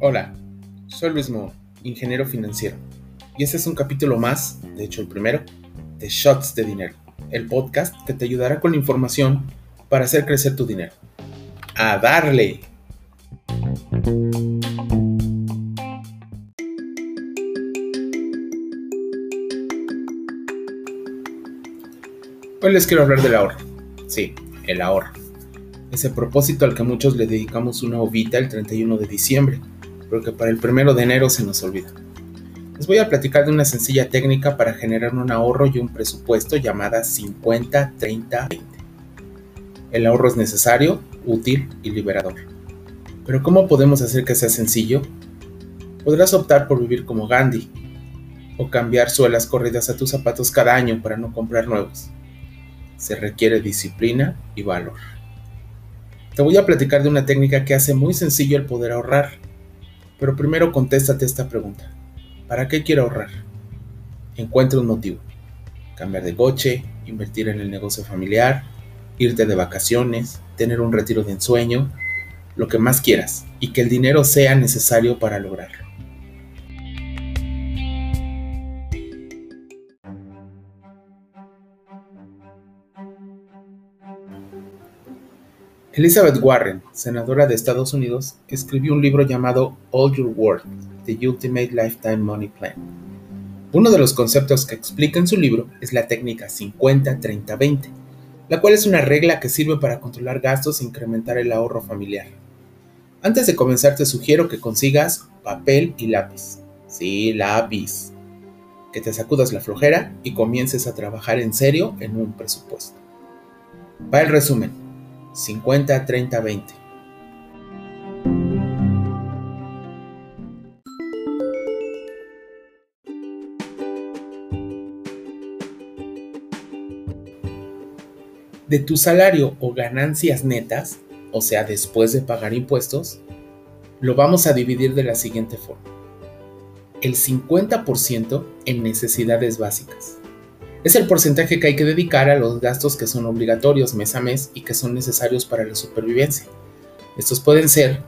Hola, soy Luis Mo, ingeniero financiero, y este es un capítulo más, de hecho el primero, de Shots de Dinero, el podcast que te ayudará con la información para hacer crecer tu dinero. ¡A darle! Hoy les quiero hablar del ahorro. Sí, el ahorro. Ese propósito al que muchos le dedicamos una ovita el 31 de diciembre, pero que para el 1 de enero se nos olvida. Les voy a platicar de una sencilla técnica para generar un ahorro y un presupuesto llamada 50-30-20. El ahorro es necesario, útil y liberador. Pero ¿cómo podemos hacer que sea sencillo? Podrás optar por vivir como Gandhi o cambiar suelas corridas a tus zapatos cada año para no comprar nuevos se requiere disciplina y valor. Te voy a platicar de una técnica que hace muy sencillo el poder ahorrar. Pero primero contéstate esta pregunta. ¿Para qué quiero ahorrar? Encuentra un motivo. Cambiar de coche, invertir en el negocio familiar, irte de vacaciones, tener un retiro de ensueño, lo que más quieras y que el dinero sea necesario para lograrlo. Elizabeth Warren, senadora de Estados Unidos, escribió un libro llamado All Your Worth, The Ultimate Lifetime Money Plan. Uno de los conceptos que explica en su libro es la técnica 50-30-20, la cual es una regla que sirve para controlar gastos e incrementar el ahorro familiar. Antes de comenzar te sugiero que consigas papel y lápiz. Sí, lápiz. Que te sacudas la flojera y comiences a trabajar en serio en un presupuesto. Va el resumen. 50 30 20. De tu salario o ganancias netas, o sea, después de pagar impuestos, lo vamos a dividir de la siguiente forma. El 50% en necesidades básicas es el porcentaje que hay que dedicar a los gastos que son obligatorios mes a mes y que son necesarios para la supervivencia. Estos pueden ser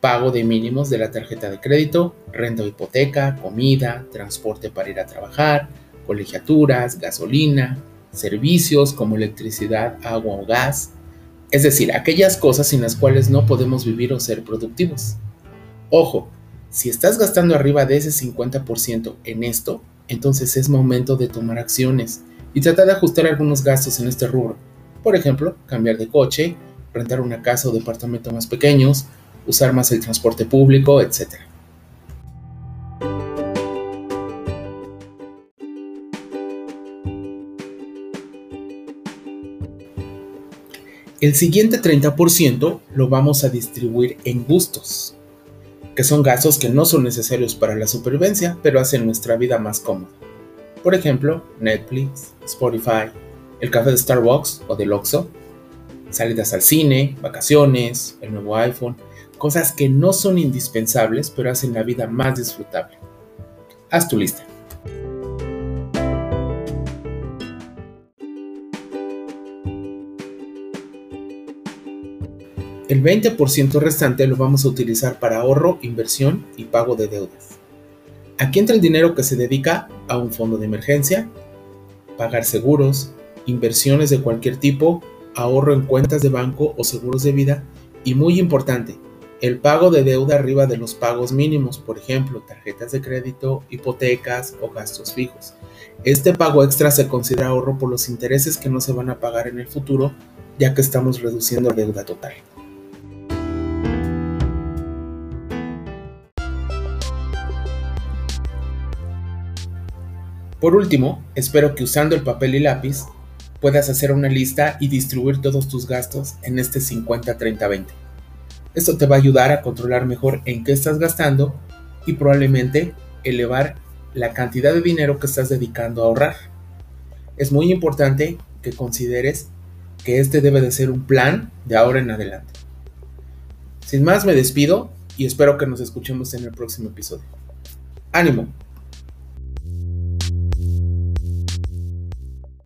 pago de mínimos de la tarjeta de crédito, renta hipoteca, comida, transporte para ir a trabajar, colegiaturas, gasolina, servicios como electricidad, agua o gas, es decir, aquellas cosas sin las cuales no podemos vivir o ser productivos. Ojo, si estás gastando arriba de ese 50% en esto, entonces es momento de tomar acciones y tratar de ajustar algunos gastos en este rubro. Por ejemplo, cambiar de coche, rentar una casa o departamento más pequeños, usar más el transporte público, etc. El siguiente 30% lo vamos a distribuir en gustos que son gastos que no son necesarios para la supervivencia, pero hacen nuestra vida más cómoda. Por ejemplo, Netflix, Spotify, el café de Starbucks o del Oxxo, salidas al cine, vacaciones, el nuevo iPhone, cosas que no son indispensables, pero hacen la vida más disfrutable. Haz tu lista. El 20% restante lo vamos a utilizar para ahorro, inversión y pago de deudas. Aquí entra el dinero que se dedica a un fondo de emergencia, pagar seguros, inversiones de cualquier tipo, ahorro en cuentas de banco o seguros de vida y muy importante, el pago de deuda arriba de los pagos mínimos, por ejemplo, tarjetas de crédito, hipotecas o gastos fijos. Este pago extra se considera ahorro por los intereses que no se van a pagar en el futuro, ya que estamos reduciendo la deuda total. Por último, espero que usando el papel y lápiz puedas hacer una lista y distribuir todos tus gastos en este 50-30-20. Esto te va a ayudar a controlar mejor en qué estás gastando y probablemente elevar la cantidad de dinero que estás dedicando a ahorrar. Es muy importante que consideres que este debe de ser un plan de ahora en adelante. Sin más me despido y espero que nos escuchemos en el próximo episodio. ¡Ánimo!